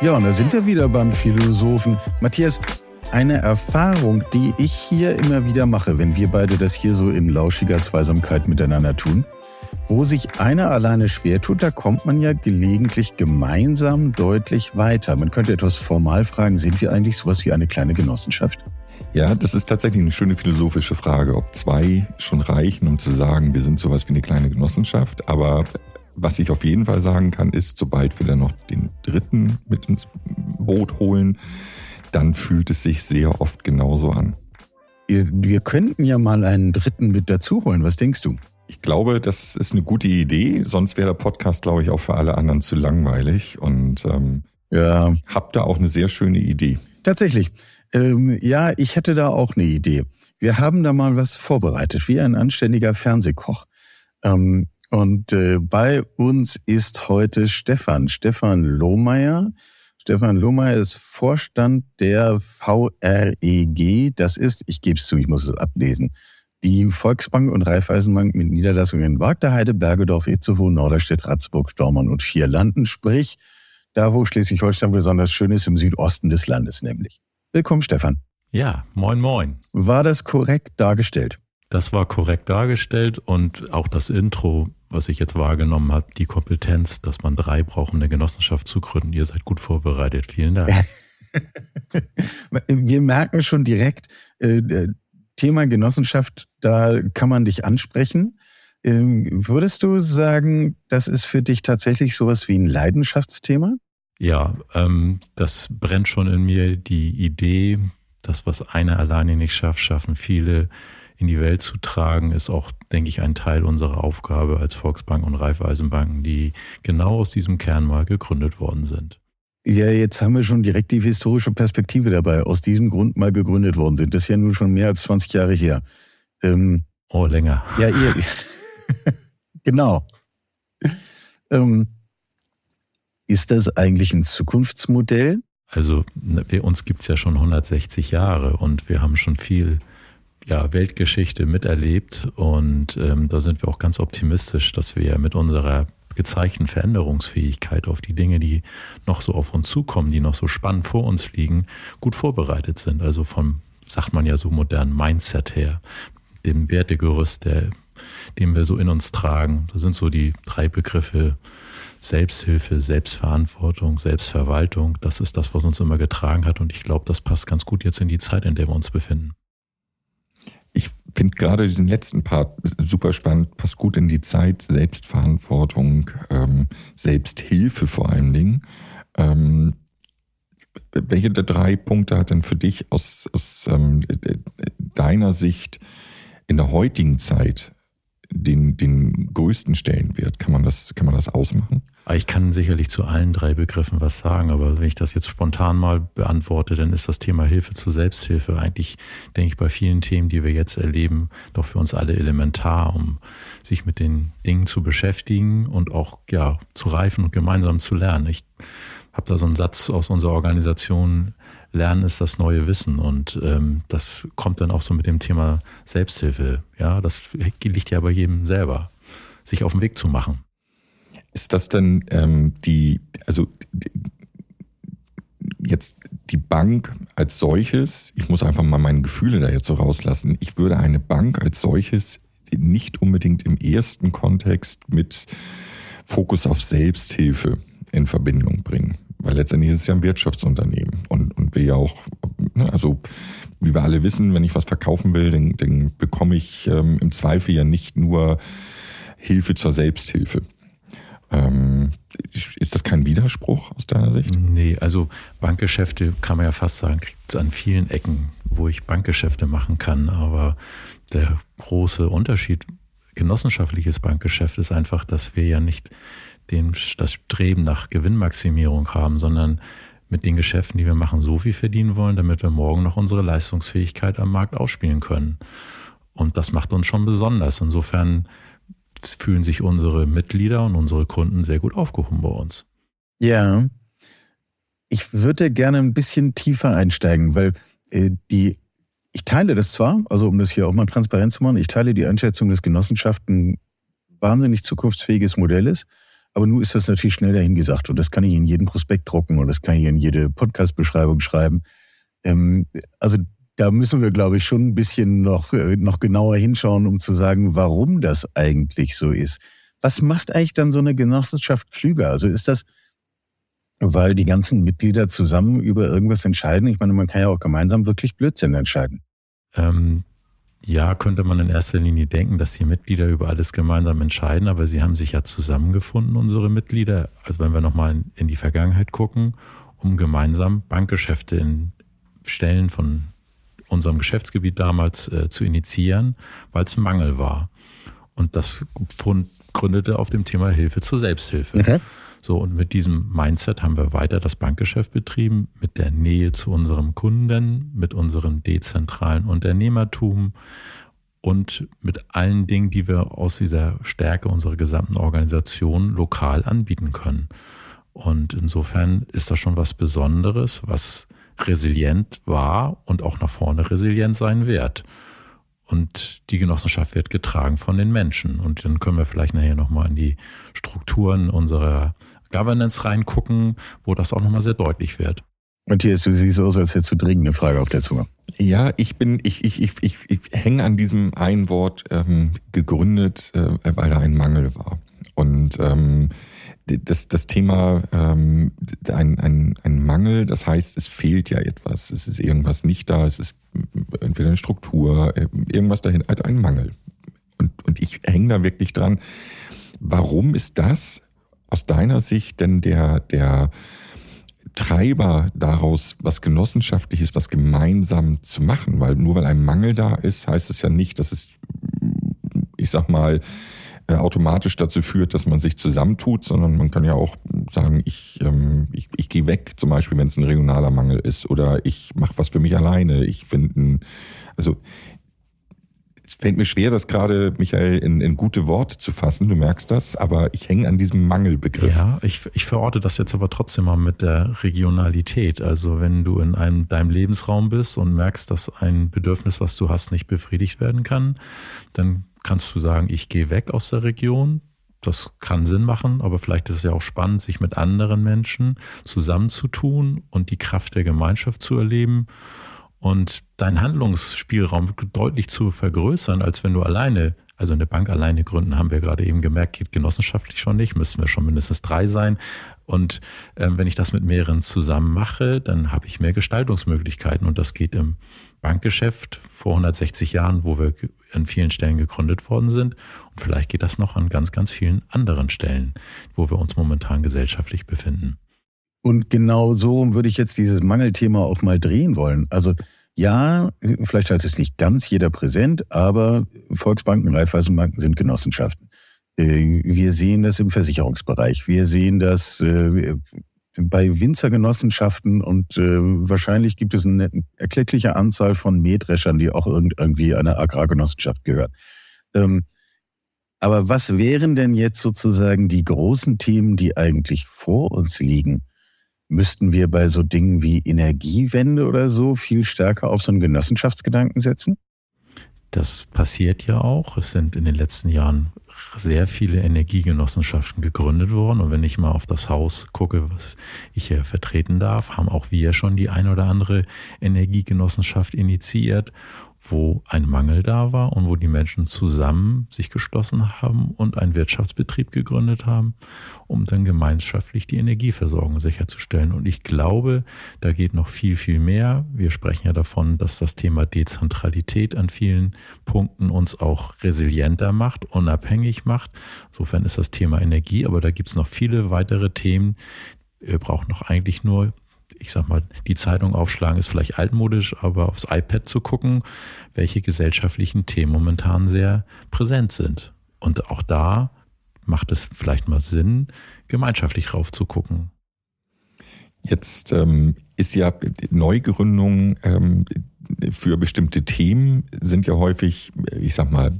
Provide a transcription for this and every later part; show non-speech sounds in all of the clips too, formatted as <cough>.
Ja, und da sind wir wieder beim Philosophen. Matthias, eine Erfahrung, die ich hier immer wieder mache, wenn wir beide das hier so in lauschiger Zweisamkeit miteinander tun, wo sich einer alleine schwer tut, da kommt man ja gelegentlich gemeinsam deutlich weiter. Man könnte etwas formal fragen, sind wir eigentlich sowas wie eine kleine Genossenschaft? Ja, das ist tatsächlich eine schöne philosophische Frage, ob zwei schon reichen, um zu sagen, wir sind sowas wie eine kleine Genossenschaft. Aber was ich auf jeden Fall sagen kann, ist, sobald wir dann noch den dritten mit ins Boot holen, dann fühlt es sich sehr oft genauso an. Wir könnten ja mal einen dritten mit dazu holen. Was denkst du? Ich glaube, das ist eine gute Idee. Sonst wäre der Podcast, glaube ich, auch für alle anderen zu langweilig. Und ähm, ja. hab da auch eine sehr schöne Idee. Tatsächlich. Ähm, ja, ich hätte da auch eine Idee. Wir haben da mal was vorbereitet, wie ein anständiger Fernsehkoch. Ähm, und äh, bei uns ist heute Stefan, Stefan Lohmeier. Stefan Lohmeier ist Vorstand der VREG. Das ist, ich gebe es zu, ich muss es ablesen, die Volksbank und Raiffeisenbank mit Niederlassungen in Wagderheide, Bergedorf, Itzehoe, Norderstedt, Ratzburg, Stormann und Vierlanden, sprich da, wo Schleswig-Holstein besonders schön ist, im Südosten des Landes nämlich. Willkommen, Stefan. Ja, moin, moin. War das korrekt dargestellt? Das war korrekt dargestellt und auch das Intro, was ich jetzt wahrgenommen habe, die Kompetenz, dass man drei braucht, um eine Genossenschaft zu gründen. Ihr seid gut vorbereitet. Vielen Dank. <laughs> Wir merken schon direkt, äh, Thema Genossenschaft, da kann man dich ansprechen. Ähm, würdest du sagen, das ist für dich tatsächlich sowas wie ein Leidenschaftsthema? Ja, ähm, das brennt schon in mir. Die Idee, das, was einer alleine nicht schafft, schaffen viele in die Welt zu tragen, ist auch, denke ich, ein Teil unserer Aufgabe als Volksbank und Raiffeisenbanken, die genau aus diesem Kern mal gegründet worden sind. Ja, jetzt haben wir schon direkt die historische Perspektive dabei. Aus diesem Grund mal gegründet worden sind. Das ist ja nun schon mehr als 20 Jahre her. Ähm, oh, länger. Ja, ihr. <laughs> <laughs> genau. Ähm, ist das eigentlich ein Zukunftsmodell? Also ne, bei uns gibt es ja schon 160 Jahre und wir haben schon viel ja, Weltgeschichte miterlebt und ähm, da sind wir auch ganz optimistisch, dass wir mit unserer gezeigten Veränderungsfähigkeit auf die Dinge, die noch so auf uns zukommen, die noch so spannend vor uns liegen, gut vorbereitet sind. Also vom, sagt man ja so modernen Mindset her, dem Wertegerüst, der, den wir so in uns tragen. Das sind so die drei Begriffe Selbsthilfe, Selbstverantwortung, Selbstverwaltung. Das ist das, was uns immer getragen hat und ich glaube, das passt ganz gut jetzt in die Zeit, in der wir uns befinden. Ich finde gerade diesen letzten Part super spannend, passt gut in die Zeit, Selbstverantwortung, ähm, Selbsthilfe vor allen Dingen. Ähm, welche der drei Punkte hat denn für dich aus, aus ähm, deiner Sicht in der heutigen Zeit den, den größten Stellenwert? Kann man das, kann man das ausmachen? Ah, ich kann sicherlich zu allen drei Begriffen was sagen, aber wenn ich das jetzt spontan mal beantworte, dann ist das Thema Hilfe zur Selbsthilfe eigentlich, denke ich, bei vielen Themen, die wir jetzt erleben, doch für uns alle elementar, um sich mit den Dingen zu beschäftigen und auch ja zu reifen und gemeinsam zu lernen. Ich habe da so einen Satz aus unserer Organisation Lernen ist das neue Wissen und ähm, das kommt dann auch so mit dem Thema Selbsthilfe. Ja, das liegt ja bei jedem selber, sich auf den Weg zu machen. Ist das denn ähm, die, also die, jetzt die Bank als solches, ich muss einfach mal meine Gefühle da jetzt so rauslassen, ich würde eine Bank als solches nicht unbedingt im ersten Kontext mit Fokus auf Selbsthilfe in Verbindung bringen. Weil letztendlich ist es ja ein Wirtschaftsunternehmen und, und wir ja auch, ne, also wie wir alle wissen, wenn ich was verkaufen will, dann, dann bekomme ich ähm, im Zweifel ja nicht nur Hilfe zur Selbsthilfe. Ähm, ist das kein Widerspruch aus deiner Sicht? Nee, also Bankgeschäfte kann man ja fast sagen, gibt es an vielen Ecken, wo ich Bankgeschäfte machen kann. Aber der große Unterschied genossenschaftliches Bankgeschäft ist einfach, dass wir ja nicht den, das Streben nach Gewinnmaximierung haben, sondern mit den Geschäften, die wir machen, so viel verdienen wollen, damit wir morgen noch unsere Leistungsfähigkeit am Markt ausspielen können. Und das macht uns schon besonders. Insofern fühlen sich unsere Mitglieder und unsere Kunden sehr gut aufgehoben bei uns. Ja, ich würde gerne ein bisschen tiefer einsteigen, weil äh, die, ich teile das zwar, also um das hier auch mal transparent zu machen, ich teile die Einschätzung, dass Genossenschaften wahnsinnig zukunftsfähiges Modell ist. Aber nun ist das natürlich schnell dahingesagt und das kann ich in jeden Prospekt drucken und das kann ich in jede Podcast-Beschreibung schreiben. Ähm, also da müssen wir, glaube ich, schon ein bisschen noch, äh, noch genauer hinschauen, um zu sagen, warum das eigentlich so ist. Was macht eigentlich dann so eine Genossenschaft klüger? Also ist das, weil die ganzen Mitglieder zusammen über irgendwas entscheiden? Ich meine, man kann ja auch gemeinsam wirklich Blödsinn entscheiden. Ähm, ja, könnte man in erster Linie denken, dass die Mitglieder über alles gemeinsam entscheiden, aber sie haben sich ja zusammengefunden, unsere Mitglieder, also wenn wir nochmal in die Vergangenheit gucken, um gemeinsam Bankgeschäfte in Stellen von unserem Geschäftsgebiet damals äh, zu initiieren, weil es Mangel war. Und das Fund gründete auf dem Thema Hilfe zur Selbsthilfe. Okay. So, und mit diesem Mindset haben wir weiter das Bankgeschäft betrieben, mit der Nähe zu unserem Kunden, mit unserem dezentralen Unternehmertum und mit allen Dingen, die wir aus dieser Stärke unserer gesamten Organisation lokal anbieten können. Und insofern ist das schon was Besonderes, was resilient war und auch nach vorne resilient sein wird. Und die Genossenschaft wird getragen von den Menschen. Und dann können wir vielleicht nachher nochmal in die Strukturen unserer Governance reingucken, wo das auch nochmal sehr deutlich wird. Matthias, du siehst aus, als hättest du dringend eine Frage auf der Zunge. Ja, ich bin, ich, ich, ich, ich, ich hänge an diesem einen Wort ähm, gegründet, äh, weil da ein Mangel war. Und ähm, das, das Thema ähm, ein, ein, ein Mangel, das heißt, es fehlt ja etwas. Es ist irgendwas nicht da, es ist entweder eine Struktur, äh, irgendwas dahin, halt ein Mangel. Und, und ich hänge da wirklich dran. Warum ist das aus deiner Sicht denn der, der Treiber daraus, was Genossenschaftliches, was gemeinsam zu machen? Weil nur weil ein Mangel da ist, heißt es ja nicht, dass es, ich sag mal, automatisch dazu führt, dass man sich zusammentut, sondern man kann ja auch sagen, ich, ähm, ich, ich gehe weg, zum Beispiel, wenn es ein regionaler Mangel ist, oder ich mache was für mich alleine. Ich finde, also es fällt mir schwer, das gerade, Michael, in, in gute Worte zu fassen. Du merkst das, aber ich hänge an diesem Mangelbegriff. Ja, ich, ich verorte das jetzt aber trotzdem mal mit der Regionalität. Also wenn du in einem, deinem Lebensraum bist und merkst, dass ein Bedürfnis, was du hast, nicht befriedigt werden kann, dann kannst du sagen, ich gehe weg aus der Region. Das kann Sinn machen, aber vielleicht ist es ja auch spannend, sich mit anderen Menschen zusammenzutun und die Kraft der Gemeinschaft zu erleben und deinen Handlungsspielraum deutlich zu vergrößern, als wenn du alleine, also eine Bank alleine gründen, haben wir gerade eben gemerkt, geht genossenschaftlich schon nicht, müssen wir schon mindestens drei sein. Und äh, wenn ich das mit mehreren zusammen mache, dann habe ich mehr Gestaltungsmöglichkeiten und das geht im Bankgeschäft vor 160 Jahren, wo wir an vielen Stellen gegründet worden sind. Und vielleicht geht das noch an ganz, ganz vielen anderen Stellen, wo wir uns momentan gesellschaftlich befinden. Und genau so würde ich jetzt dieses Mangelthema auch mal drehen wollen. Also ja, vielleicht hat es nicht ganz jeder präsent, aber Volksbanken, Raiffeisenbanken sind Genossenschaften. Äh, wir sehen das im Versicherungsbereich. Wir sehen das äh, bei Winzergenossenschaften und äh, wahrscheinlich gibt es eine erkleckliche Anzahl von Mähdreschern, die auch irgendwie einer Agrargenossenschaft gehören. Ähm, aber was wären denn jetzt sozusagen die großen Themen, die eigentlich vor uns liegen? Müssten wir bei so Dingen wie Energiewende oder so viel stärker auf so einen Genossenschaftsgedanken setzen? Das passiert ja auch. Es sind in den letzten Jahren sehr viele Energiegenossenschaften gegründet worden. Und wenn ich mal auf das Haus gucke, was ich hier vertreten darf, haben auch wir schon die ein oder andere Energiegenossenschaft initiiert wo ein Mangel da war und wo die Menschen zusammen sich geschlossen haben und einen Wirtschaftsbetrieb gegründet haben, um dann gemeinschaftlich die Energieversorgung sicherzustellen. Und ich glaube, da geht noch viel, viel mehr. Wir sprechen ja davon, dass das Thema Dezentralität an vielen Punkten uns auch resilienter macht, unabhängig macht. Insofern ist das Thema Energie, aber da gibt es noch viele weitere Themen. Wir brauchen noch eigentlich nur ich sag mal, die Zeitung aufschlagen ist vielleicht altmodisch, aber aufs iPad zu gucken, welche gesellschaftlichen Themen momentan sehr präsent sind. Und auch da macht es vielleicht mal Sinn, gemeinschaftlich drauf zu gucken. Jetzt ähm, ist ja Neugründung ähm, für bestimmte Themen sind ja häufig, ich sag mal,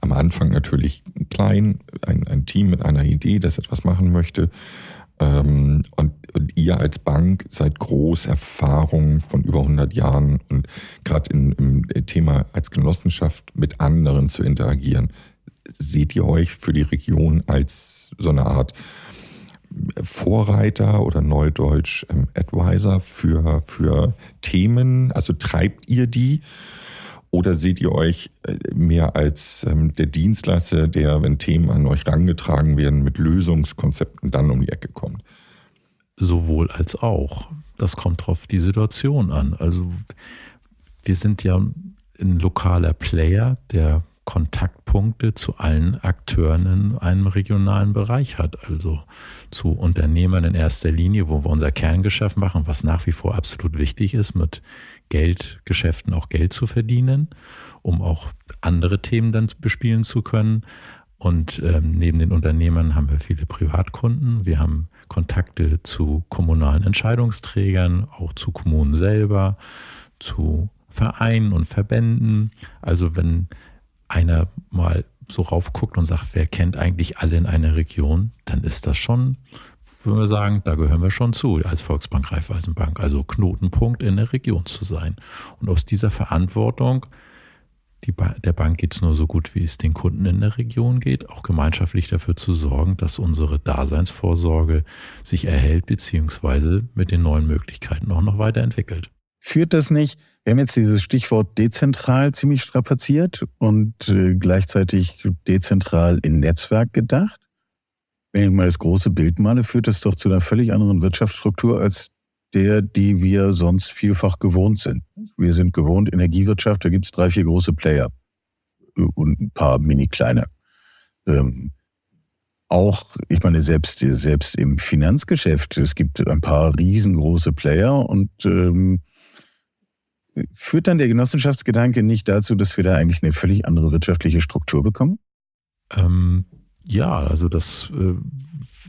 am Anfang natürlich klein, ein, ein Team mit einer Idee, das etwas machen möchte. Ähm, und, und, ihr als Bank seid groß Erfahrung von über 100 Jahren und gerade im Thema als Genossenschaft mit anderen zu interagieren. Seht ihr euch für die Region als so eine Art Vorreiter oder Neudeutsch ähm, Advisor für, für Themen? Also treibt ihr die? Oder seht ihr euch äh, mehr als ähm, der Dienstleister, der, wenn Themen an euch herangetragen werden, mit Lösungskonzepten dann um die Ecke kommt? Sowohl als auch. Das kommt drauf die Situation an. Also wir sind ja ein lokaler Player, der Kontaktpunkte zu allen Akteuren in einem regionalen Bereich hat. Also zu Unternehmern in erster Linie, wo wir unser Kerngeschäft machen, was nach wie vor absolut wichtig ist, mit Geldgeschäften auch Geld zu verdienen, um auch andere Themen dann bespielen zu können. Und ähm, neben den Unternehmern haben wir viele Privatkunden. Wir haben Kontakte zu kommunalen Entscheidungsträgern, auch zu Kommunen selber, zu Vereinen und Verbänden. Also wenn einer mal so raufguckt und sagt, wer kennt eigentlich alle in einer Region, dann ist das schon, würden wir sagen, da gehören wir schon zu als Volksbank Raiffeisenbank, also Knotenpunkt in der Region zu sein. Und aus dieser Verantwortung, die ba der Bank geht es nur so gut, wie es den Kunden in der Region geht, auch gemeinschaftlich dafür zu sorgen, dass unsere Daseinsvorsorge sich erhält, beziehungsweise mit den neuen Möglichkeiten auch noch weiterentwickelt. Führt das nicht wir haben jetzt dieses Stichwort dezentral ziemlich strapaziert und äh, gleichzeitig dezentral in Netzwerk gedacht. Wenn ich mal das große Bild male, führt das doch zu einer völlig anderen Wirtschaftsstruktur als der, die wir sonst vielfach gewohnt sind. Wir sind gewohnt, Energiewirtschaft, da gibt es drei, vier große Player und ein paar mini kleine. Ähm, auch, ich meine, selbst, selbst im Finanzgeschäft, es gibt ein paar riesengroße Player und ähm, Führt dann der Genossenschaftsgedanke nicht dazu, dass wir da eigentlich eine völlig andere wirtschaftliche Struktur bekommen? Ähm, ja, also das äh,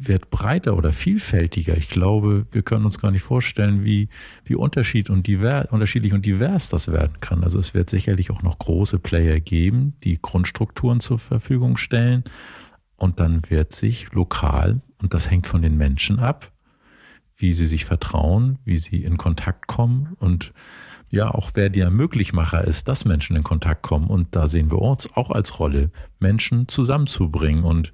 wird breiter oder vielfältiger. Ich glaube, wir können uns gar nicht vorstellen, wie, wie unterschied und divers, unterschiedlich und divers das werden kann. Also es wird sicherlich auch noch große Player geben, die Grundstrukturen zur Verfügung stellen. Und dann wird sich lokal, und das hängt von den Menschen ab, wie sie sich vertrauen, wie sie in Kontakt kommen und ja auch wer der Möglichmacher ist, dass Menschen in Kontakt kommen. Und da sehen wir uns auch als Rolle, Menschen zusammenzubringen. Und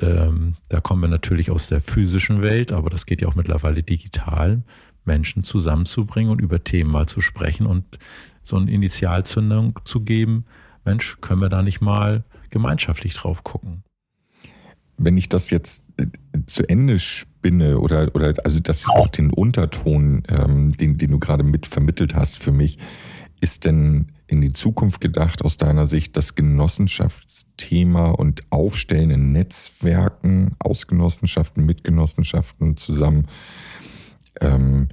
ähm, da kommen wir natürlich aus der physischen Welt, aber das geht ja auch mittlerweile digital, Menschen zusammenzubringen und über Themen mal zu sprechen und so eine Initialzündung zu geben. Mensch, können wir da nicht mal gemeinschaftlich drauf gucken? Wenn ich das jetzt zu Ende spinne oder, oder also das auch den Unterton, ähm, den, den du gerade mit vermittelt hast für mich, ist denn in die Zukunft gedacht aus deiner Sicht das Genossenschaftsthema und Aufstellen in Netzwerken aus Genossenschaften mit Genossenschaften zusammen ähm,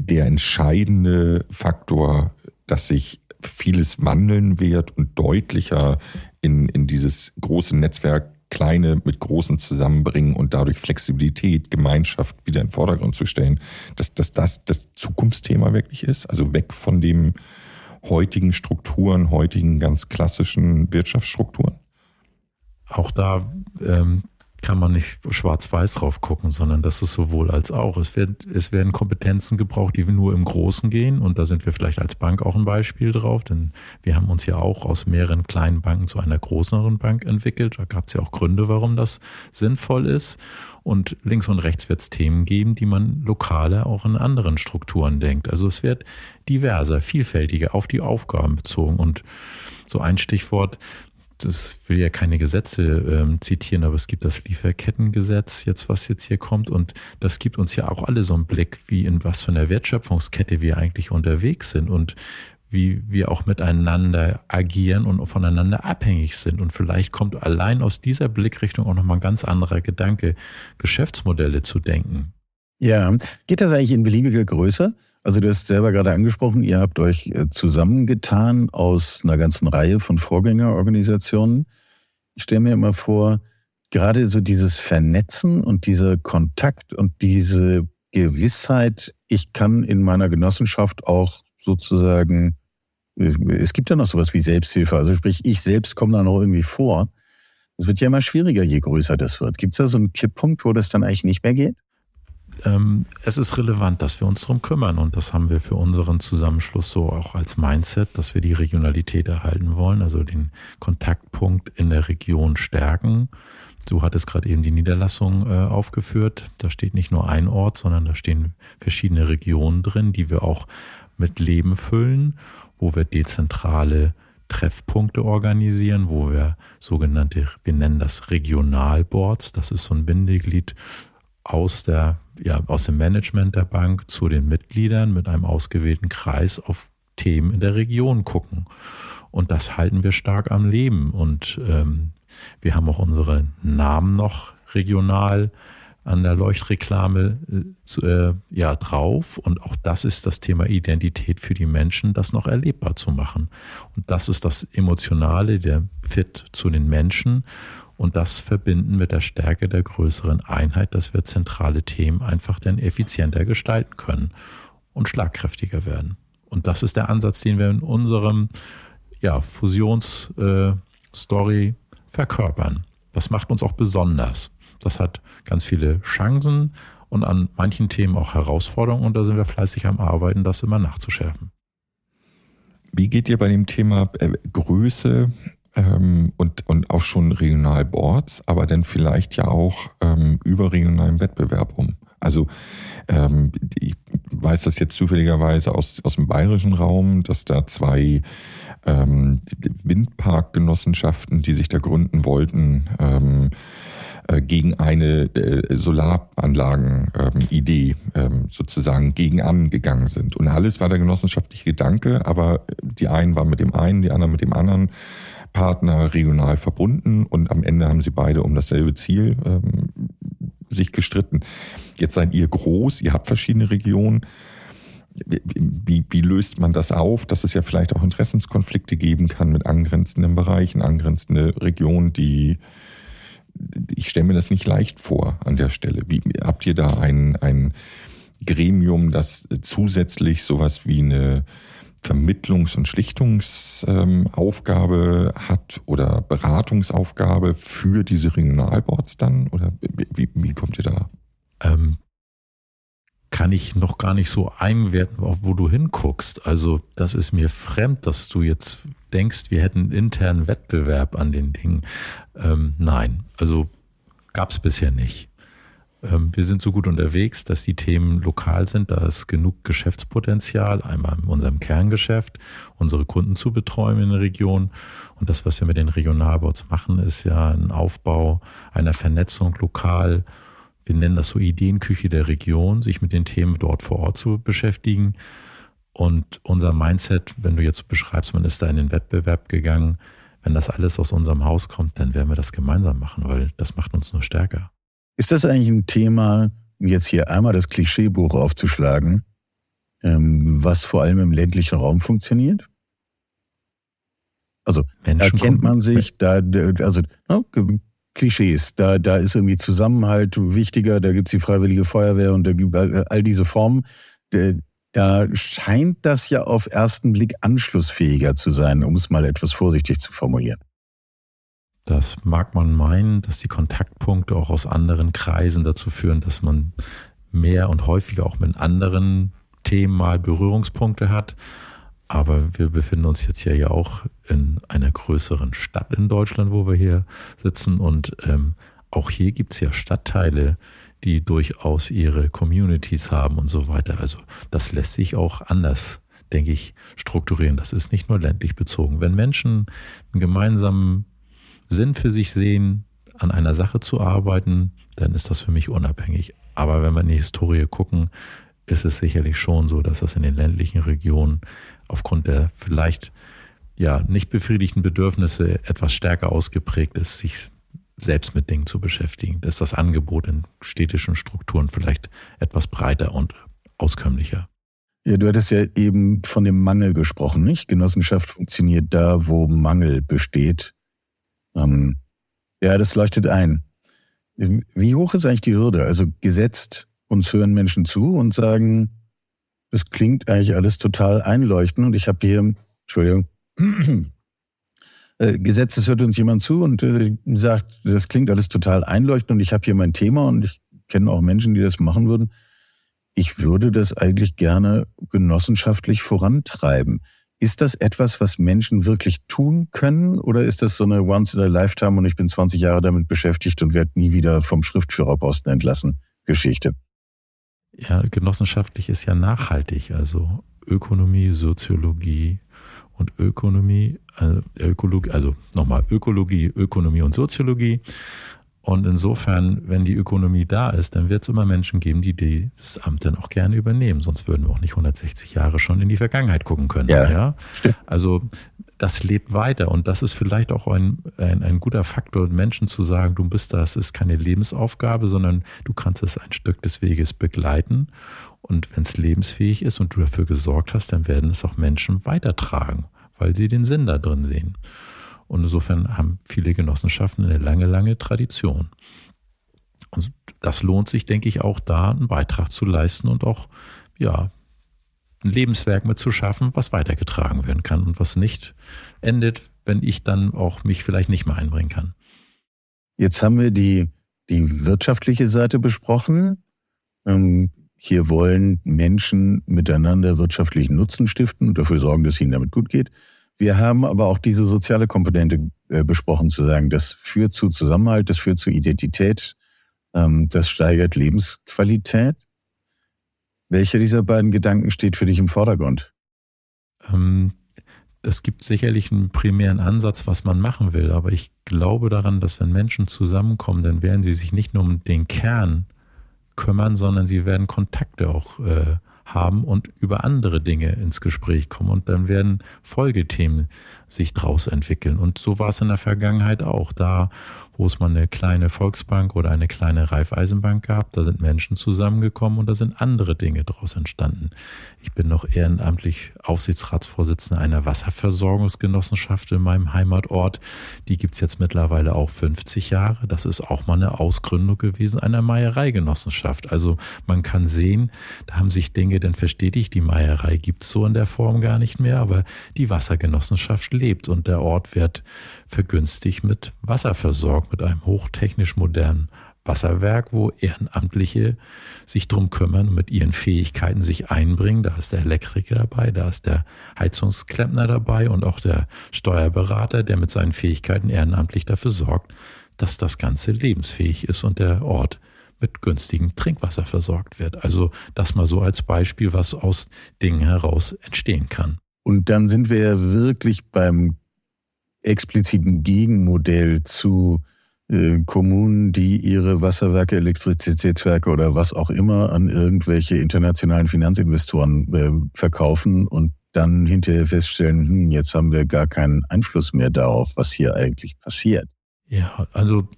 der entscheidende Faktor, dass sich vieles wandeln wird und deutlicher in, in dieses große Netzwerk Kleine mit Großen zusammenbringen und dadurch Flexibilität, Gemeinschaft wieder in den Vordergrund zu stellen, dass, dass das das Zukunftsthema wirklich ist? Also weg von dem heutigen Strukturen, heutigen ganz klassischen Wirtschaftsstrukturen? Auch da ähm, kann man nicht schwarz-weiß drauf gucken, sondern das ist sowohl als auch. Es, wird, es werden Kompetenzen gebraucht, die nur im Großen gehen. Und da sind wir vielleicht als Bank auch ein Beispiel drauf, denn wir haben uns ja auch aus mehreren kleinen Banken zu einer größeren Bank entwickelt. Da gab es ja auch Gründe, warum das sinnvoll ist. Und links und rechts wird es Themen geben, die man lokale auch in anderen Strukturen denkt. Also es wird diverser, vielfältiger, auf die Aufgaben bezogen. Und so ein Stichwort, das will ja keine Gesetze ähm, zitieren, aber es gibt das Lieferkettengesetz jetzt, was jetzt hier kommt. Und das gibt uns ja auch alle so einen Blick, wie in was für einer Wertschöpfungskette wir eigentlich unterwegs sind und wie wir auch miteinander agieren und voneinander abhängig sind. Und vielleicht kommt allein aus dieser Blickrichtung auch nochmal ein ganz anderer Gedanke, Geschäftsmodelle zu denken. Ja, geht das eigentlich in beliebiger Größe? Also du hast selber gerade angesprochen, ihr habt euch äh, zusammengetan aus einer ganzen Reihe von Vorgängerorganisationen. Ich stelle mir immer vor, gerade so dieses Vernetzen und dieser Kontakt und diese Gewissheit, ich kann in meiner Genossenschaft auch sozusagen, äh, es gibt ja noch sowas wie Selbsthilfe, also sprich, ich selbst komme da noch irgendwie vor. Es wird ja immer schwieriger, je größer das wird. Gibt es da so einen Kipppunkt, wo das dann eigentlich nicht mehr geht? Ähm, es ist relevant, dass wir uns darum kümmern. Und das haben wir für unseren Zusammenschluss so auch als Mindset, dass wir die Regionalität erhalten wollen, also den Kontaktpunkt in der Region stärken. Du hattest gerade eben die Niederlassung äh, aufgeführt. Da steht nicht nur ein Ort, sondern da stehen verschiedene Regionen drin, die wir auch mit Leben füllen, wo wir dezentrale Treffpunkte organisieren, wo wir sogenannte, wir nennen das Regionalboards, das ist so ein Bindeglied aus der, ja, aus dem Management der Bank zu den Mitgliedern mit einem ausgewählten Kreis auf Themen in der Region gucken. Und das halten wir stark am Leben. Und ähm, wir haben auch unsere Namen noch regional an der Leuchtreklame äh, äh, ja drauf und auch das ist das Thema Identität für die Menschen, das noch erlebbar zu machen. Und das ist das Emotionale, der Fit zu den Menschen und das verbinden mit der Stärke der größeren Einheit, dass wir zentrale Themen einfach dann effizienter gestalten können und schlagkräftiger werden. Und das ist der Ansatz, den wir in unserem ja, Fusionsstory äh, verkörpern. Das macht uns auch besonders. Das hat ganz viele Chancen und an manchen Themen auch Herausforderungen und da sind wir fleißig am Arbeiten, das immer nachzuschärfen. Wie geht ihr bei dem Thema äh, Größe ähm, und, und auch schon Regionalboards, aber dann vielleicht ja auch ähm, überregionalen Wettbewerb um? Also ähm, ich weiß das jetzt zufälligerweise aus, aus dem bayerischen Raum, dass da zwei ähm, Windparkgenossenschaften, die sich da gründen wollten, ähm, äh, gegen eine äh, Solaranlagen-Idee ähm, sozusagen gegen angegangen sind. Und alles war der genossenschaftliche Gedanke, aber die einen waren mit dem einen, die anderen mit dem anderen Partner regional verbunden und am Ende haben sie beide um dasselbe Ziel ähm, sich gestritten. Jetzt seid ihr groß, ihr habt verschiedene Regionen. Wie, wie, löst man das auf, dass es ja vielleicht auch Interessenskonflikte geben kann mit angrenzenden Bereichen, angrenzende Regionen, die ich stelle mir das nicht leicht vor an der Stelle. Wie, habt ihr da ein, ein Gremium, das zusätzlich sowas wie eine Vermittlungs- und Schlichtungsaufgabe hat oder Beratungsaufgabe für diese Regionalboards dann? Oder wie, wie kommt ihr da? Ähm, kann ich noch gar nicht so einwerten, auf wo du hinguckst. Also das ist mir fremd, dass du jetzt denkst, wir hätten einen internen Wettbewerb an den Dingen. Ähm, nein, also gab es bisher nicht. Ähm, wir sind so gut unterwegs, dass die Themen lokal sind. Da ist genug Geschäftspotenzial, einmal in unserem Kerngeschäft, unsere Kunden zu betreuen in der Region. Und das, was wir mit den Regionalboards machen, ist ja ein Aufbau einer Vernetzung lokal wir nennen das so Ideenküche der Region, sich mit den Themen dort vor Ort zu beschäftigen. Und unser Mindset, wenn du jetzt beschreibst, man ist da in den Wettbewerb gegangen, wenn das alles aus unserem Haus kommt, dann werden wir das gemeinsam machen, weil das macht uns nur stärker. Ist das eigentlich ein Thema, jetzt hier einmal das Klischeebuch aufzuschlagen, ähm, was vor allem im ländlichen Raum funktioniert? Also Menschen da kennt man sich, da also Klischees. Da, da ist irgendwie Zusammenhalt wichtiger, da gibt's die Freiwillige Feuerwehr und da gibt all, all diese Formen. Da scheint das ja auf ersten Blick anschlussfähiger zu sein, um es mal etwas vorsichtig zu formulieren. Das mag man meinen, dass die Kontaktpunkte auch aus anderen Kreisen dazu führen, dass man mehr und häufiger auch mit anderen Themen mal Berührungspunkte hat. Aber wir befinden uns jetzt ja, ja auch in einer größeren Stadt in Deutschland, wo wir hier sitzen. Und ähm, auch hier gibt es ja Stadtteile, die durchaus ihre Communities haben und so weiter. Also das lässt sich auch anders, denke ich, strukturieren. Das ist nicht nur ländlich bezogen. Wenn Menschen einen gemeinsamen Sinn für sich sehen, an einer Sache zu arbeiten, dann ist das für mich unabhängig. Aber wenn wir in die Historie gucken, ist es sicherlich schon so, dass das in den ländlichen Regionen aufgrund der vielleicht ja nicht befriedigten Bedürfnisse etwas stärker ausgeprägt ist, sich selbst mit Dingen zu beschäftigen. Da ist das Angebot in städtischen Strukturen vielleicht etwas breiter und auskömmlicher. Ja, du hattest ja eben von dem Mangel gesprochen, nicht? Genossenschaft funktioniert da, wo Mangel besteht. Ähm, ja, das leuchtet ein. Wie hoch ist eigentlich die Hürde? Also gesetzt, uns hören Menschen zu und sagen, das klingt eigentlich alles total einleuchtend und ich habe hier, Entschuldigung, <clears throat> äh, Gesetzes hört uns jemand zu und äh, sagt, das klingt alles total einleuchtend und ich habe hier mein Thema und ich kenne auch Menschen, die das machen würden. Ich würde das eigentlich gerne genossenschaftlich vorantreiben. Ist das etwas, was Menschen wirklich tun können? Oder ist das so eine Once in a Lifetime und ich bin 20 Jahre damit beschäftigt und werde nie wieder vom Schriftführerposten entlassen? Geschichte? Ja, genossenschaftlich ist ja nachhaltig, also Ökonomie, Soziologie und Ökonomie, also Ökologie, also nochmal Ökologie, Ökonomie und Soziologie und insofern, wenn die Ökonomie da ist, dann wird es immer Menschen geben, die dieses Amt dann auch gerne übernehmen. Sonst würden wir auch nicht 160 Jahre schon in die Vergangenheit gucken können. Ja, ja? Also das lebt weiter und das ist vielleicht auch ein, ein, ein guter Faktor, Menschen zu sagen, du bist das, ist keine Lebensaufgabe, sondern du kannst es ein Stück des Weges begleiten. Und wenn es lebensfähig ist und du dafür gesorgt hast, dann werden es auch Menschen weitertragen, weil sie den Sinn da drin sehen. Und insofern haben viele Genossenschaften eine lange, lange Tradition. Und das lohnt sich, denke ich, auch da einen Beitrag zu leisten und auch, ja, ein Lebenswerk mit zu schaffen, was weitergetragen werden kann und was nicht endet, wenn ich dann auch mich vielleicht nicht mehr einbringen kann. Jetzt haben wir die, die wirtschaftliche Seite besprochen. Ähm, hier wollen Menschen miteinander wirtschaftlichen Nutzen stiften und dafür sorgen, dass ihnen damit gut geht. Wir haben aber auch diese soziale Komponente äh, besprochen, zu sagen, das führt zu Zusammenhalt, das führt zu Identität, ähm, das steigert Lebensqualität. Welcher dieser beiden Gedanken steht für dich im Vordergrund? Ähm, es gibt sicherlich einen primären Ansatz, was man machen will, aber ich glaube daran, dass wenn Menschen zusammenkommen, dann werden sie sich nicht nur um den Kern kümmern, sondern sie werden Kontakte auch äh, haben und über andere Dinge ins Gespräch kommen. Und dann werden Folgethemen sich draus entwickeln. Und so war es in der Vergangenheit auch. Da wo es mal eine kleine Volksbank oder eine kleine Raiffeisenbank gab. Da sind Menschen zusammengekommen und da sind andere Dinge daraus entstanden. Ich bin noch ehrenamtlich Aufsichtsratsvorsitzender einer Wasserversorgungsgenossenschaft in meinem Heimatort. Die gibt's jetzt mittlerweile auch 50 Jahre. Das ist auch mal eine Ausgründung gewesen einer Meiereigenossenschaft. Also man kann sehen, da haben sich Dinge denn verstetigt. Die Meierei gibt's so in der Form gar nicht mehr, aber die Wassergenossenschaft lebt und der Ort wird vergünstigt mit Wasser versorgt, mit einem hochtechnisch modernen Wasserwerk, wo Ehrenamtliche sich drum kümmern und mit ihren Fähigkeiten sich einbringen. Da ist der Elektriker dabei, da ist der Heizungsklempner dabei und auch der Steuerberater, der mit seinen Fähigkeiten ehrenamtlich dafür sorgt, dass das Ganze lebensfähig ist und der Ort mit günstigem Trinkwasser versorgt wird. Also das mal so als Beispiel, was aus Dingen heraus entstehen kann. Und dann sind wir ja wirklich beim expliziten Gegenmodell zu äh, Kommunen, die ihre Wasserwerke, Elektrizitätswerke oder was auch immer an irgendwelche internationalen Finanzinvestoren äh, verkaufen und dann hinterher feststellen, hm, jetzt haben wir gar keinen Einfluss mehr darauf, was hier eigentlich passiert. Ja, also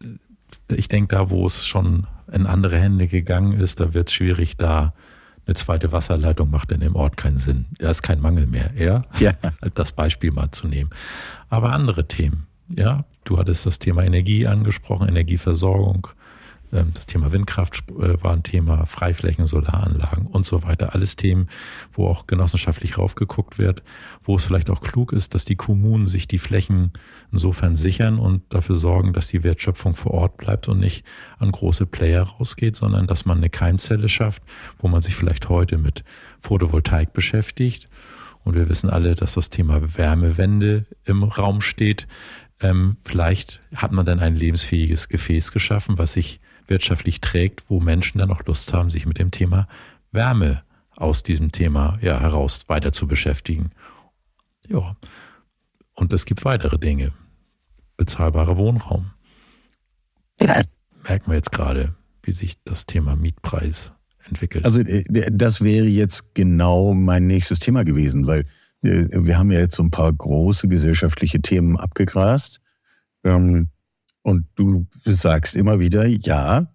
ich denke, da wo es schon in andere Hände gegangen ist, da wird es schwierig, da eine zweite Wasserleitung macht in dem Ort keinen Sinn. Da ist kein Mangel mehr, ja? ja. Das Beispiel mal zu nehmen. Aber andere Themen, ja. Du hattest das Thema Energie angesprochen, Energieversorgung. Ähm, das Thema Windkraft äh, war ein Thema, Freiflächen, Solaranlagen und so weiter. Alles Themen, wo auch genossenschaftlich raufgeguckt wird, wo es vielleicht auch klug ist, dass die Kommunen sich die Flächen insofern sichern und dafür sorgen, dass die Wertschöpfung vor Ort bleibt und nicht an große Player rausgeht, sondern dass man eine Keimzelle schafft, wo man sich vielleicht heute mit Photovoltaik beschäftigt. Und wir wissen alle, dass das Thema Wärmewende im Raum steht. Ähm, vielleicht hat man dann ein lebensfähiges Gefäß geschaffen, was sich wirtschaftlich trägt, wo Menschen dann auch Lust haben, sich mit dem Thema Wärme aus diesem Thema ja, heraus weiter zu beschäftigen. Ja. Und es gibt weitere Dinge. Bezahlbarer Wohnraum. Ja. Merken wir jetzt gerade, wie sich das Thema Mietpreis entwickelt. Also äh, das wäre jetzt genau mein nächstes Thema gewesen, weil äh, wir haben ja jetzt so ein paar große gesellschaftliche Themen abgegrast. Ähm, und du sagst immer wieder, ja,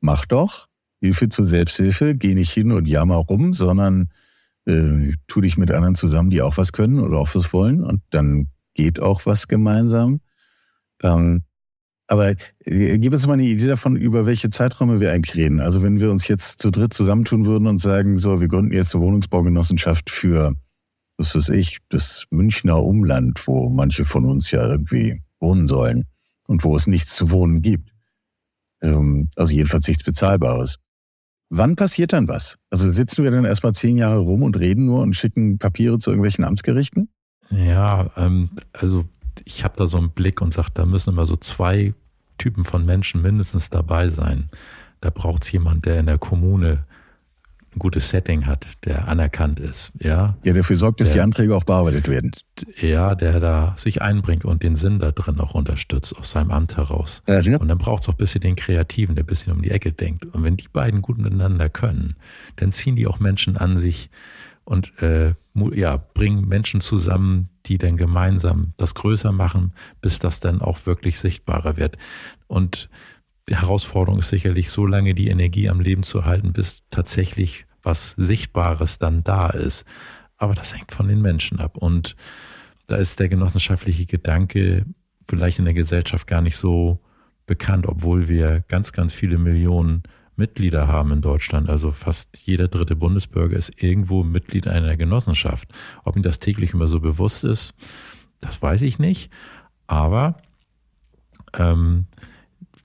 mach doch. Hilfe zur Selbsthilfe, geh nicht hin und jammer rum, sondern äh, tu dich mit anderen zusammen, die auch was können oder auch was wollen. Und dann geht auch was gemeinsam. Ähm, aber äh, gib uns mal eine Idee davon, über welche Zeiträume wir eigentlich reden. Also wenn wir uns jetzt zu dritt zusammentun würden und sagen, so, wir gründen jetzt eine Wohnungsbaugenossenschaft für, was weiß ich, das Münchner Umland, wo manche von uns ja irgendwie wohnen sollen und wo es nichts zu wohnen gibt. Ähm, also jedenfalls nichts Bezahlbares. Wann passiert dann was? Also sitzen wir dann erstmal zehn Jahre rum und reden nur und schicken Papiere zu irgendwelchen Amtsgerichten? Ja, ähm, also ich habe da so einen Blick und sage, da müssen immer so zwei Typen von Menschen mindestens dabei sein. Da braucht es jemand, der in der Kommune ein gutes Setting hat, der anerkannt ist, ja. Ja, dafür sorgt, dass der, die Anträge auch bearbeitet werden. Ja, der da sich einbringt und den Sinn da drin auch unterstützt, aus seinem Amt heraus. Ja, ja. Und dann braucht es auch ein bisschen den Kreativen, der ein bisschen um die Ecke denkt. Und wenn die beiden gut miteinander können, dann ziehen die auch Menschen an sich und äh, ja, bringen Menschen zusammen, die dann gemeinsam das größer machen, bis das dann auch wirklich sichtbarer wird. Und die Herausforderung ist sicherlich, so lange die Energie am Leben zu halten, bis tatsächlich was Sichtbares dann da ist. Aber das hängt von den Menschen ab. Und da ist der genossenschaftliche Gedanke vielleicht in der Gesellschaft gar nicht so bekannt, obwohl wir ganz, ganz viele Millionen Mitglieder haben in Deutschland. Also fast jeder dritte Bundesbürger ist irgendwo Mitglied einer Genossenschaft. Ob ihm das täglich immer so bewusst ist, das weiß ich nicht. Aber ähm,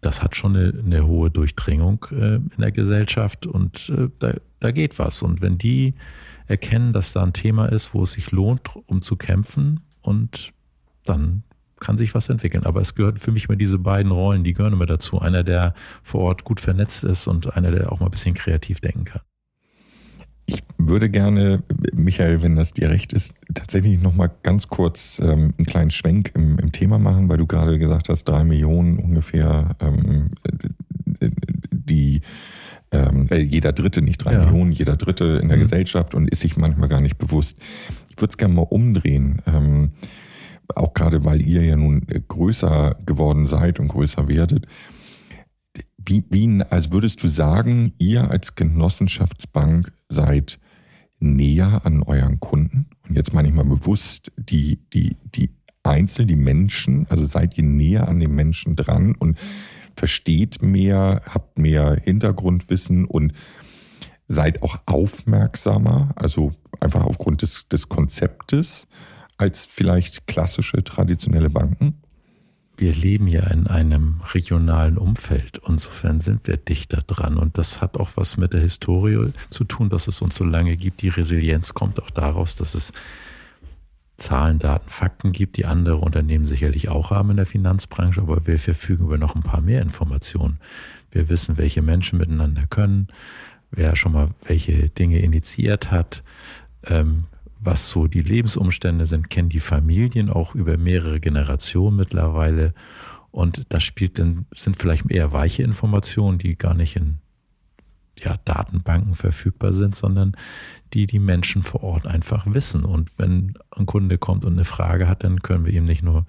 das hat schon eine, eine hohe Durchdringung äh, in der Gesellschaft und äh, da, da geht was. Und wenn die erkennen, dass da ein Thema ist, wo es sich lohnt, um zu kämpfen, und dann kann sich was entwickeln. Aber es gehört für mich immer diese beiden Rollen, die gehören immer dazu. Einer, der vor Ort gut vernetzt ist und einer, der auch mal ein bisschen kreativ denken kann. Ich würde gerne, Michael, wenn das dir recht ist, tatsächlich nochmal ganz kurz ähm, einen kleinen Schwenk im, im, Thema machen, weil du gerade gesagt hast, drei Millionen ungefähr, ähm, die ähm, äh, jeder Dritte, nicht drei ja. Millionen, jeder Dritte in der mhm. Gesellschaft und ist sich manchmal gar nicht bewusst. Ich würde es gerne mal umdrehen. Ähm, auch gerade weil ihr ja nun größer geworden seid und größer werdet. Wie, wie, als würdest du sagen, ihr als Genossenschaftsbank seid näher an euren Kunden? Und jetzt meine ich mal bewusst die, die, die Einzel, die Menschen, also seid ihr näher an den Menschen dran und versteht mehr, habt mehr Hintergrundwissen und seid auch aufmerksamer, also einfach aufgrund des, des Konzeptes als vielleicht klassische traditionelle Banken? wir leben ja in einem regionalen Umfeld. Insofern sind wir dichter dran. Und das hat auch was mit der Historie zu tun, dass es uns so lange gibt. Die Resilienz kommt auch daraus, dass es Zahlen, Daten, Fakten gibt, die andere Unternehmen sicherlich auch haben in der Finanzbranche, aber wir verfügen über noch ein paar mehr Informationen. Wir wissen, welche Menschen miteinander können, wer schon mal welche Dinge initiiert hat, ähm, was so die Lebensumstände sind, kennen die Familien auch über mehrere Generationen mittlerweile. Und das spielt dann, sind vielleicht eher weiche Informationen, die gar nicht in ja, Datenbanken verfügbar sind, sondern die die Menschen vor Ort einfach wissen. Und wenn ein Kunde kommt und eine Frage hat, dann können wir ihm nicht nur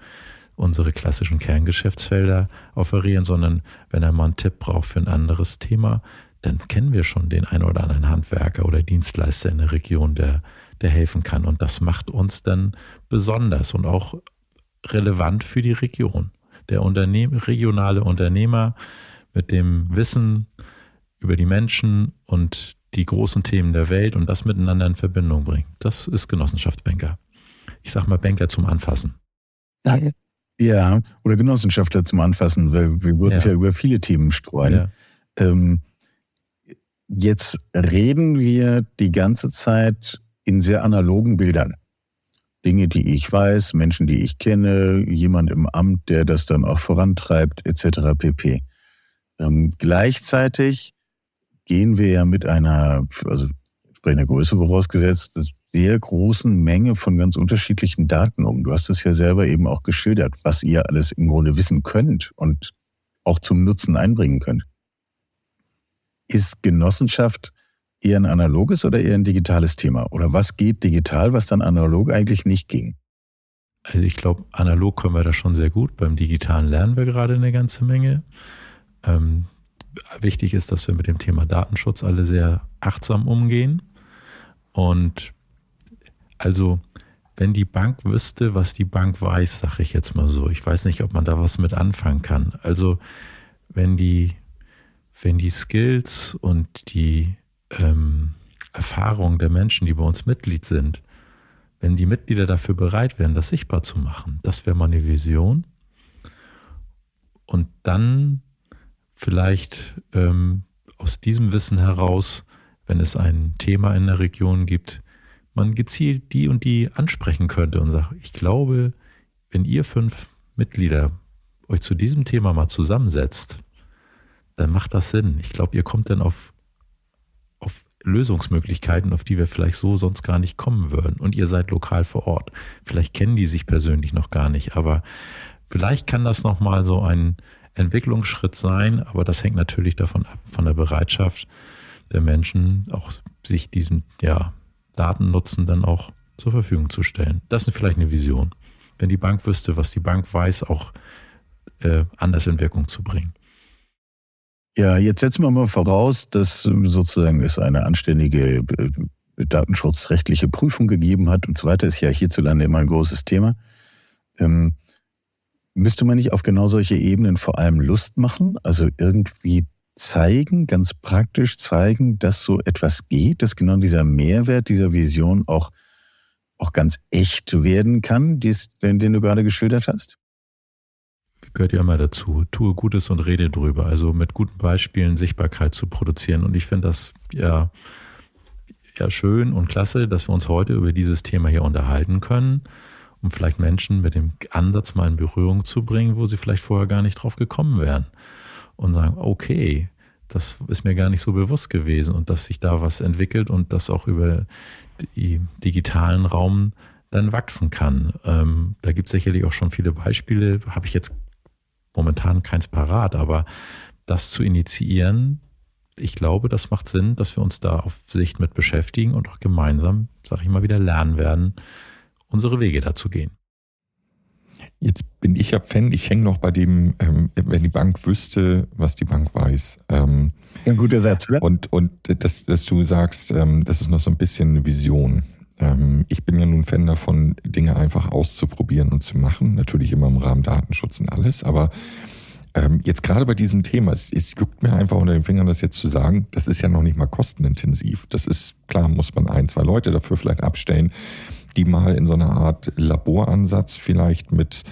unsere klassischen Kerngeschäftsfelder offerieren, sondern wenn er mal einen Tipp braucht für ein anderes Thema, dann kennen wir schon den einen oder anderen Handwerker oder Dienstleister in der Region, der der helfen kann. Und das macht uns dann besonders und auch relevant für die Region. Der Unternehm regionale Unternehmer mit dem Wissen über die Menschen und die großen Themen der Welt und das miteinander in Verbindung bringt. Das ist Genossenschaftsbanker. Ich sage mal Banker zum Anfassen. Danke. Ja, oder Genossenschaftler zum Anfassen, weil wir würden es ja. ja. über viele Themen streuen. Ja. Ähm, jetzt reden wir die ganze Zeit in sehr analogen Bildern. Dinge, die ich weiß, Menschen, die ich kenne, jemand im Amt, der das dann auch vorantreibt, etc. pp. Ähm, gleichzeitig gehen wir ja mit einer, also entsprechender Größe vorausgesetzt, sehr großen Menge von ganz unterschiedlichen Daten um. Du hast es ja selber eben auch geschildert, was ihr alles im Grunde wissen könnt und auch zum Nutzen einbringen könnt. Ist Genossenschaft eher ein analoges oder eher ein digitales Thema? Oder was geht digital, was dann analog eigentlich nicht ging? Also ich glaube, analog können wir da schon sehr gut. Beim digitalen lernen wir gerade eine ganze Menge. Ähm, wichtig ist, dass wir mit dem Thema Datenschutz alle sehr achtsam umgehen. Und also, wenn die Bank wüsste, was die Bank weiß, sage ich jetzt mal so. Ich weiß nicht, ob man da was mit anfangen kann. Also, wenn die, wenn die Skills und die ähm, Erfahrung der Menschen, die bei uns Mitglied sind, wenn die Mitglieder dafür bereit wären, das sichtbar zu machen, das wäre meine Vision. Und dann vielleicht ähm, aus diesem Wissen heraus, wenn es ein Thema in der Region gibt, man gezielt die und die ansprechen könnte und sagt, ich glaube, wenn ihr fünf Mitglieder euch zu diesem Thema mal zusammensetzt, dann macht das Sinn. Ich glaube, ihr kommt dann auf, auf Lösungsmöglichkeiten, auf die wir vielleicht so sonst gar nicht kommen würden. Und ihr seid lokal vor Ort. Vielleicht kennen die sich persönlich noch gar nicht, aber vielleicht kann das nochmal so ein Entwicklungsschritt sein, aber das hängt natürlich davon ab, von der Bereitschaft der Menschen, auch sich diesen ja, Datennutzen dann auch zur Verfügung zu stellen. Das ist vielleicht eine Vision. Wenn die Bank wüsste, was die Bank weiß, auch äh, anders in Wirkung zu bringen. Ja, jetzt setzen wir mal voraus, dass sozusagen es eine anständige äh, datenschutzrechtliche Prüfung gegeben hat und so weiter. Ist ja hierzulande immer ein großes Thema. Ähm, müsste man nicht auf genau solche Ebenen vor allem Lust machen? Also irgendwie zeigen, ganz praktisch zeigen, dass so etwas geht, dass genau dieser Mehrwert dieser Vision auch, auch ganz echt werden kann, den, den du gerade geschildert hast? Gehört ja immer dazu. Tue Gutes und rede drüber. Also mit guten Beispielen Sichtbarkeit zu produzieren. Und ich finde das ja, ja schön und klasse, dass wir uns heute über dieses Thema hier unterhalten können, um vielleicht Menschen mit dem Ansatz mal in Berührung zu bringen, wo sie vielleicht vorher gar nicht drauf gekommen wären. Und sagen, okay, das ist mir gar nicht so bewusst gewesen und dass sich da was entwickelt und das auch über den digitalen Raum dann wachsen kann. Ähm, da gibt es sicherlich auch schon viele Beispiele, habe ich jetzt momentan keins parat, aber das zu initiieren, ich glaube, das macht Sinn, dass wir uns da auf Sicht mit beschäftigen und auch gemeinsam, sag ich mal, wieder lernen werden, unsere Wege dazu gehen. Jetzt bin ich ja Fan, ich hänge noch bei dem, ähm, wenn die Bank wüsste, was die Bank weiß. Ähm, Ein guter Satz, oder? Und, und dass, dass du sagst, ähm, das ist noch so ein bisschen eine Vision. Ähm, ich bin ja nun Fan davon, Dinge einfach auszuprobieren und zu machen. Natürlich immer im Rahmen Datenschutz und alles, aber ähm, jetzt gerade bei diesem Thema, es, es juckt mir einfach unter den Fingern, das jetzt zu sagen, das ist ja noch nicht mal kostenintensiv. Das ist, klar, muss man ein, zwei Leute dafür vielleicht abstellen, die mal in so einer Art Laboransatz vielleicht mit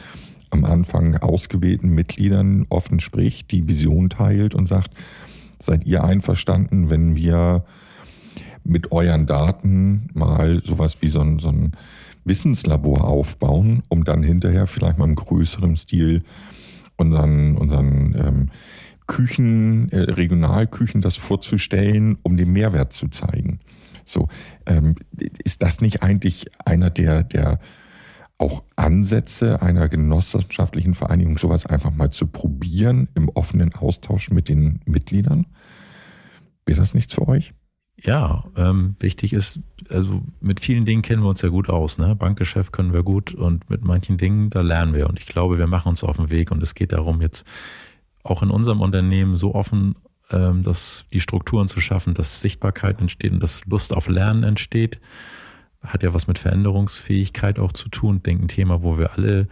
am Anfang ausgewählten Mitgliedern offen spricht, die Vision teilt und sagt, seid ihr einverstanden, wenn wir mit euren Daten mal sowas wie so ein, so ein Wissenslabor aufbauen, um dann hinterher vielleicht mal im größeren Stil unseren, unseren ähm, Küchen, äh, Regionalküchen das vorzustellen, um den Mehrwert zu zeigen. So, ähm, ist das nicht eigentlich einer der, der auch Ansätze einer genossenschaftlichen Vereinigung, sowas einfach mal zu probieren im offenen Austausch mit den Mitgliedern? Wäre das nichts für euch? Ja, ähm, wichtig ist, also mit vielen Dingen kennen wir uns ja gut aus. Ne? Bankgeschäft können wir gut und mit manchen Dingen, da lernen wir. Und ich glaube, wir machen uns auf den Weg und es geht darum, jetzt auch in unserem Unternehmen so offen, ähm, dass die Strukturen zu schaffen, dass Sichtbarkeit entsteht und dass Lust auf Lernen entsteht. Hat ja was mit Veränderungsfähigkeit auch zu tun. Denke ein Thema, wo wir alle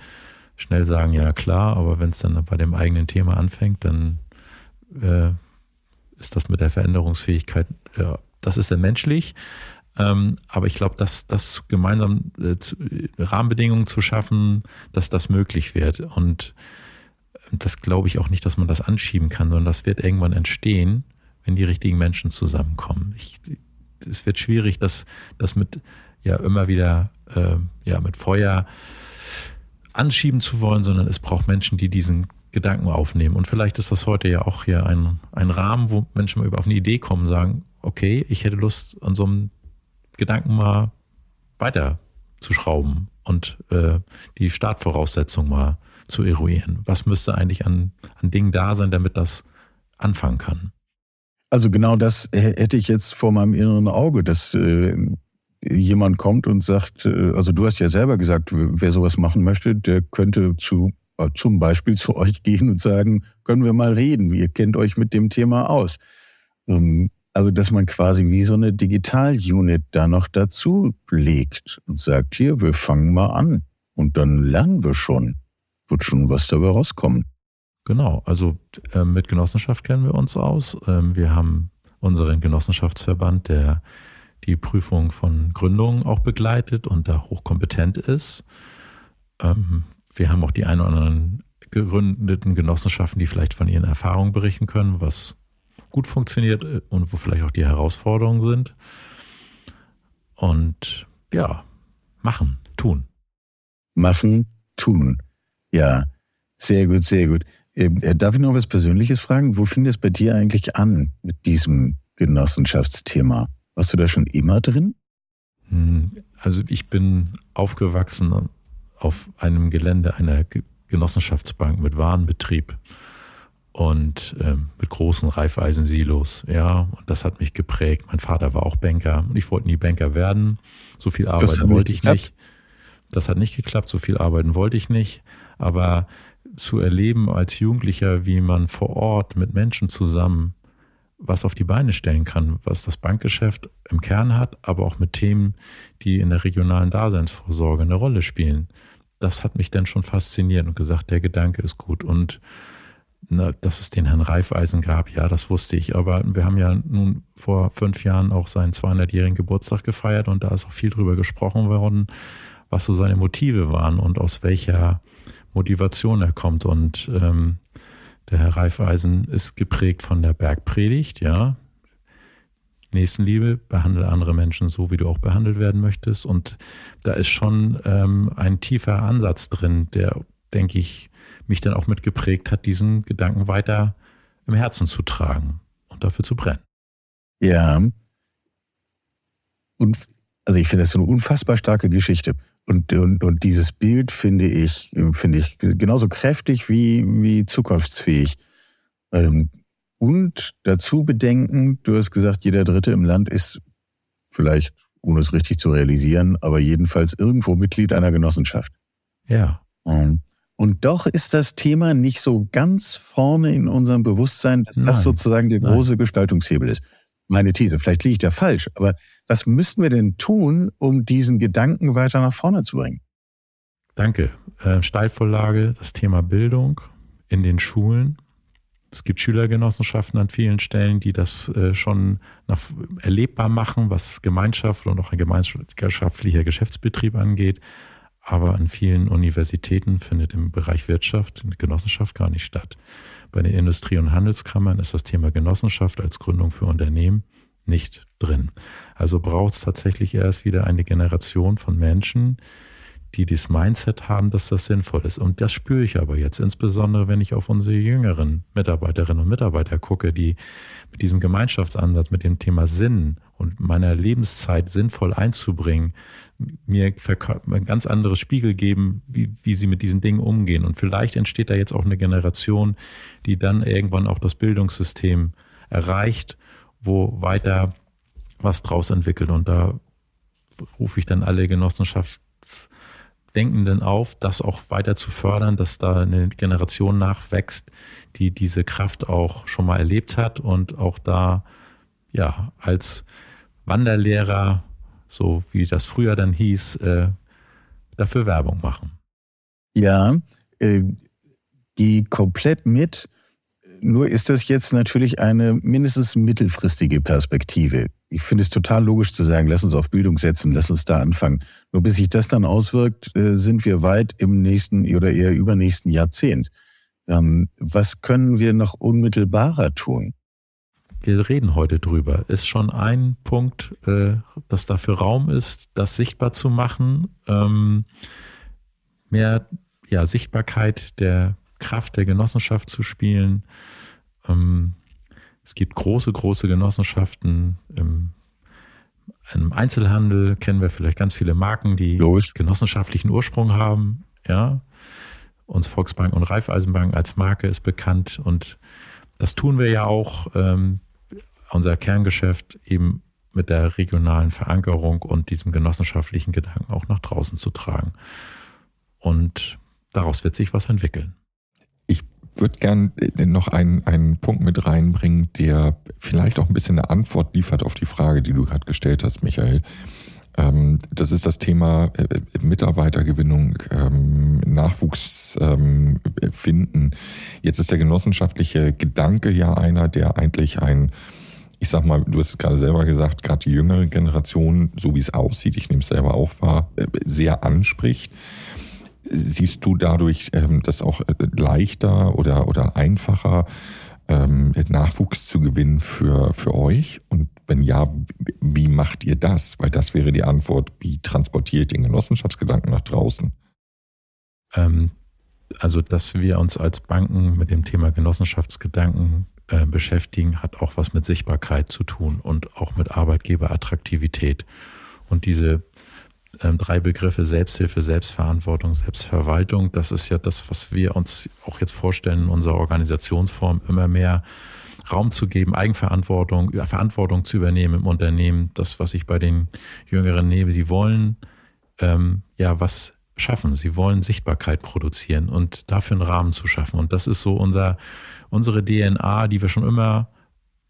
schnell sagen, ja klar, aber wenn es dann bei dem eigenen Thema anfängt, dann äh, ist das mit der Veränderungsfähigkeit ja, das ist dann menschlich. Ähm, aber ich glaube, dass das gemeinsam äh, Rahmenbedingungen zu schaffen, dass das möglich wird. Und ähm, das glaube ich auch nicht, dass man das anschieben kann, sondern das wird irgendwann entstehen, wenn die richtigen Menschen zusammenkommen. Ich, es wird schwierig, das, das mit ja immer wieder äh, ja mit Feuer anschieben zu wollen, sondern es braucht Menschen, die diesen Gedanken aufnehmen. Und vielleicht ist das heute ja auch hier ein, ein Rahmen, wo Menschen mal auf eine Idee kommen, sagen, okay, ich hätte Lust, an so einem Gedanken mal weiter zu schrauben und äh, die Startvoraussetzung mal zu eruieren. Was müsste eigentlich an, an Dingen da sein, damit das anfangen kann? Also genau das hätte ich jetzt vor meinem inneren Auge, dass äh, jemand kommt und sagt, äh, also du hast ja selber gesagt, wer sowas machen möchte, der könnte zu äh, zum Beispiel <laughs> zu euch gehen und sagen, können wir mal reden, ihr kennt euch mit dem Thema aus. Ähm, also, dass man quasi wie so eine Digital-Unit da noch dazu legt und sagt, hier, wir fangen mal an und dann lernen wir schon. Wird schon was dabei rauskommen. Genau, also äh, mit Genossenschaft kennen wir uns aus. Ähm, wir haben unseren Genossenschaftsverband, der die Prüfung von Gründungen auch begleitet und da hochkompetent ist. Ähm, wir haben auch die ein oder anderen gegründeten Genossenschaften, die vielleicht von ihren Erfahrungen berichten können, was gut funktioniert äh, und wo vielleicht auch die Herausforderungen sind. Und ja, machen, tun. Machen, tun. Ja, sehr gut, sehr gut. Ähm, äh, darf ich noch was Persönliches fragen? Wo fing das bei dir eigentlich an mit diesem Genossenschaftsthema? Warst du da schon immer drin? Hm, also ich bin aufgewachsen auf einem Gelände einer Genossenschaftsbank mit Warenbetrieb und äh, mit großen Reifeisensilos. Ja, und das hat mich geprägt. Mein Vater war auch Banker und ich wollte nie Banker werden. So viel arbeiten wollte ich nicht. Das hat nicht geklappt. So viel arbeiten wollte ich nicht. Aber zu erleben als Jugendlicher, wie man vor Ort mit Menschen zusammen was auf die Beine stellen kann, was das Bankgeschäft im Kern hat, aber auch mit Themen, die in der regionalen Daseinsvorsorge eine Rolle spielen. Das hat mich dann schon fasziniert und gesagt, der Gedanke ist gut. Und na, dass es den Herrn Reifeisen gab, ja, das wusste ich. Aber wir haben ja nun vor fünf Jahren auch seinen 200-jährigen Geburtstag gefeiert und da ist auch viel drüber gesprochen worden, was so seine Motive waren und aus welcher Motivation er kommt. Und ähm, der Herr Reifeisen ist geprägt von der Bergpredigt, ja. Nächstenliebe, behandle andere Menschen so, wie du auch behandelt werden möchtest. Und da ist schon ähm, ein tiefer Ansatz drin, der, denke ich, mich dann auch mit geprägt hat, diesen Gedanken weiter im Herzen zu tragen und dafür zu brennen. Ja. Und also ich finde das so eine unfassbar starke Geschichte. Und, und, und dieses Bild finde ich, finde ich genauso kräftig wie, wie zukunftsfähig. Ähm, und dazu bedenken, du hast gesagt, jeder Dritte im Land ist vielleicht, ohne es richtig zu realisieren, aber jedenfalls irgendwo Mitglied einer Genossenschaft. Ja. Ähm, und doch ist das Thema nicht so ganz vorne in unserem Bewusstsein, dass Nein. das sozusagen der große Nein. Gestaltungshebel ist meine These. Vielleicht liege ich da falsch, aber was müssten wir denn tun, um diesen Gedanken weiter nach vorne zu bringen? Danke. Äh, Steilvorlage, das Thema Bildung in den Schulen. Es gibt Schülergenossenschaften an vielen Stellen, die das äh, schon nach, erlebbar machen, was Gemeinschaft und auch ein gemeinschaftlicher Geschäftsbetrieb angeht. Aber an vielen Universitäten findet im Bereich Wirtschaft Genossenschaft gar nicht statt. Bei den Industrie- und Handelskammern ist das Thema Genossenschaft als Gründung für Unternehmen nicht drin. Also braucht es tatsächlich erst wieder eine Generation von Menschen, die das Mindset haben, dass das sinnvoll ist. Und das spüre ich aber jetzt, insbesondere wenn ich auf unsere jüngeren Mitarbeiterinnen und Mitarbeiter gucke, die mit diesem Gemeinschaftsansatz, mit dem Thema Sinn und meiner Lebenszeit sinnvoll einzubringen, mir ein ganz anderes Spiegel geben, wie, wie sie mit diesen Dingen umgehen. Und vielleicht entsteht da jetzt auch eine Generation, die dann irgendwann auch das Bildungssystem erreicht, wo weiter was draus entwickelt. Und da rufe ich dann alle Genossenschaftsdenkenden auf, das auch weiter zu fördern, dass da eine Generation nachwächst, die diese Kraft auch schon mal erlebt hat und auch da ja als Wanderlehrer so wie das früher dann hieß, äh, dafür Werbung machen. Ja, äh, die komplett mit. Nur ist das jetzt natürlich eine mindestens mittelfristige Perspektive. Ich finde es total logisch zu sagen, lass uns auf Bildung setzen, lass uns da anfangen. Nur bis sich das dann auswirkt, äh, sind wir weit im nächsten oder eher übernächsten Jahrzehnt. Ähm, was können wir noch unmittelbarer tun? Wir reden heute drüber, ist schon ein Punkt, äh, dass dafür Raum ist, das sichtbar zu machen, ähm, mehr ja, Sichtbarkeit der Kraft der Genossenschaft zu spielen. Ähm, es gibt große, große Genossenschaften im, im, Einzelhandel, kennen wir vielleicht ganz viele Marken, die Logisch. genossenschaftlichen Ursprung haben. Ja, uns Volksbank und Raiffeisenbank als Marke ist bekannt und das tun wir ja auch. Ähm, unser Kerngeschäft eben mit der regionalen Verankerung und diesem genossenschaftlichen Gedanken auch nach draußen zu tragen. Und daraus wird sich was entwickeln. Ich würde gern noch einen, einen Punkt mit reinbringen, der vielleicht auch ein bisschen eine Antwort liefert auf die Frage, die du gerade gestellt hast, Michael. Ähm, das ist das Thema äh, Mitarbeitergewinnung, ähm, Nachwuchs ähm, finden. Jetzt ist der genossenschaftliche Gedanke ja einer, der eigentlich ein ich sag mal, du hast es gerade selber gesagt, gerade die jüngere Generation, so wie es aussieht, ich nehme es selber auch wahr, äh, sehr anspricht. Siehst du dadurch ähm, das auch äh, leichter oder, oder einfacher, ähm, Nachwuchs zu gewinnen für, für euch? Und wenn ja, wie macht ihr das? Weil das wäre die Antwort, wie transportiert ihr den Genossenschaftsgedanken nach draußen? Ähm, also, dass wir uns als Banken mit dem Thema Genossenschaftsgedanken äh, beschäftigen, hat auch was mit Sichtbarkeit zu tun und auch mit Arbeitgeberattraktivität. Und diese ähm, drei Begriffe Selbsthilfe, Selbstverantwortung, Selbstverwaltung, das ist ja das, was wir uns auch jetzt vorstellen in unserer Organisationsform, immer mehr Raum zu geben, Eigenverantwortung, Verantwortung zu übernehmen im Unternehmen. Das, was ich bei den Jüngeren nehme, die wollen ähm, ja was schaffen. Sie wollen Sichtbarkeit produzieren und dafür einen Rahmen zu schaffen. Und das ist so unser, unsere DNA, die wir schon immer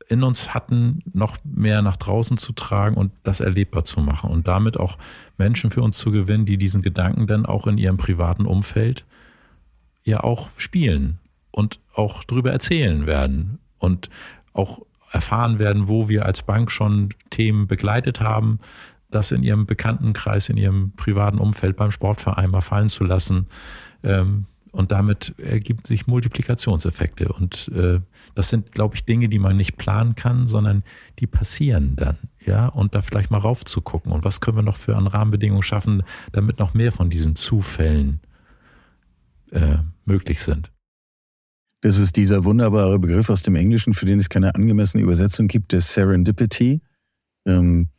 in uns hatten, noch mehr nach draußen zu tragen und das erlebbar zu machen und damit auch Menschen für uns zu gewinnen, die diesen Gedanken dann auch in ihrem privaten Umfeld ja auch spielen und auch darüber erzählen werden und auch erfahren werden, wo wir als Bank schon Themen begleitet haben, das in ihrem Bekanntenkreis, in ihrem privaten Umfeld beim Sportverein mal fallen zu lassen. Ähm, und damit ergibt sich Multiplikationseffekte. Und äh, das sind, glaube ich, Dinge, die man nicht planen kann, sondern die passieren dann. Ja, und da vielleicht mal raufzugucken. Und was können wir noch für an Rahmenbedingungen schaffen, damit noch mehr von diesen Zufällen äh, möglich sind. Das ist dieser wunderbare Begriff aus dem Englischen, für den es keine angemessene Übersetzung gibt, der Serendipity. Ähm,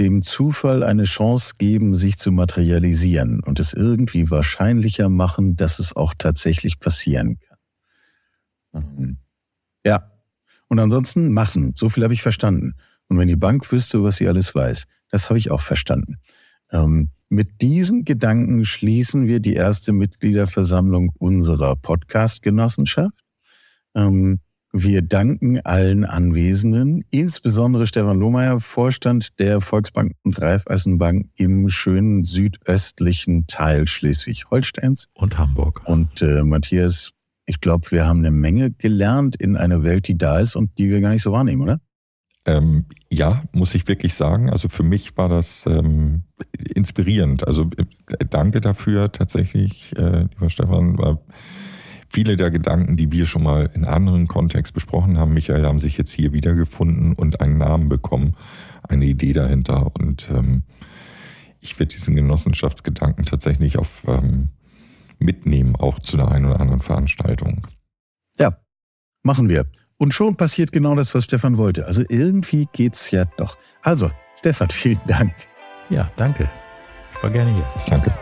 dem Zufall eine Chance geben, sich zu materialisieren und es irgendwie wahrscheinlicher machen, dass es auch tatsächlich passieren kann. Mhm. Ja. Und ansonsten machen. So viel habe ich verstanden. Und wenn die Bank wüsste, was sie alles weiß, das habe ich auch verstanden. Ähm, mit diesen Gedanken schließen wir die erste Mitgliederversammlung unserer Podcast-Genossenschaft. Ähm, wir danken allen Anwesenden, insbesondere Stefan Lohmeier, Vorstand der Volksbank und Raiffeisenbank im schönen südöstlichen Teil Schleswig-Holsteins. Und Hamburg. Und äh, Matthias, ich glaube, wir haben eine Menge gelernt in einer Welt, die da ist und die wir gar nicht so wahrnehmen, oder? Ähm, ja, muss ich wirklich sagen. Also für mich war das ähm, inspirierend. Also äh, danke dafür tatsächlich, äh, lieber Stefan. War viele der Gedanken, die wir schon mal in anderen Kontext besprochen haben, Michael, haben sich jetzt hier wiedergefunden und einen Namen bekommen, eine Idee dahinter. Und ähm, ich werde diesen Genossenschaftsgedanken tatsächlich auf ähm, mitnehmen, auch zu der einen oder anderen Veranstaltung. Ja, machen wir. Und schon passiert genau das, was Stefan wollte. Also irgendwie geht's ja doch. Also, Stefan, <laughs> vielen Dank. Ja, danke. Ich war gerne hier. Danke.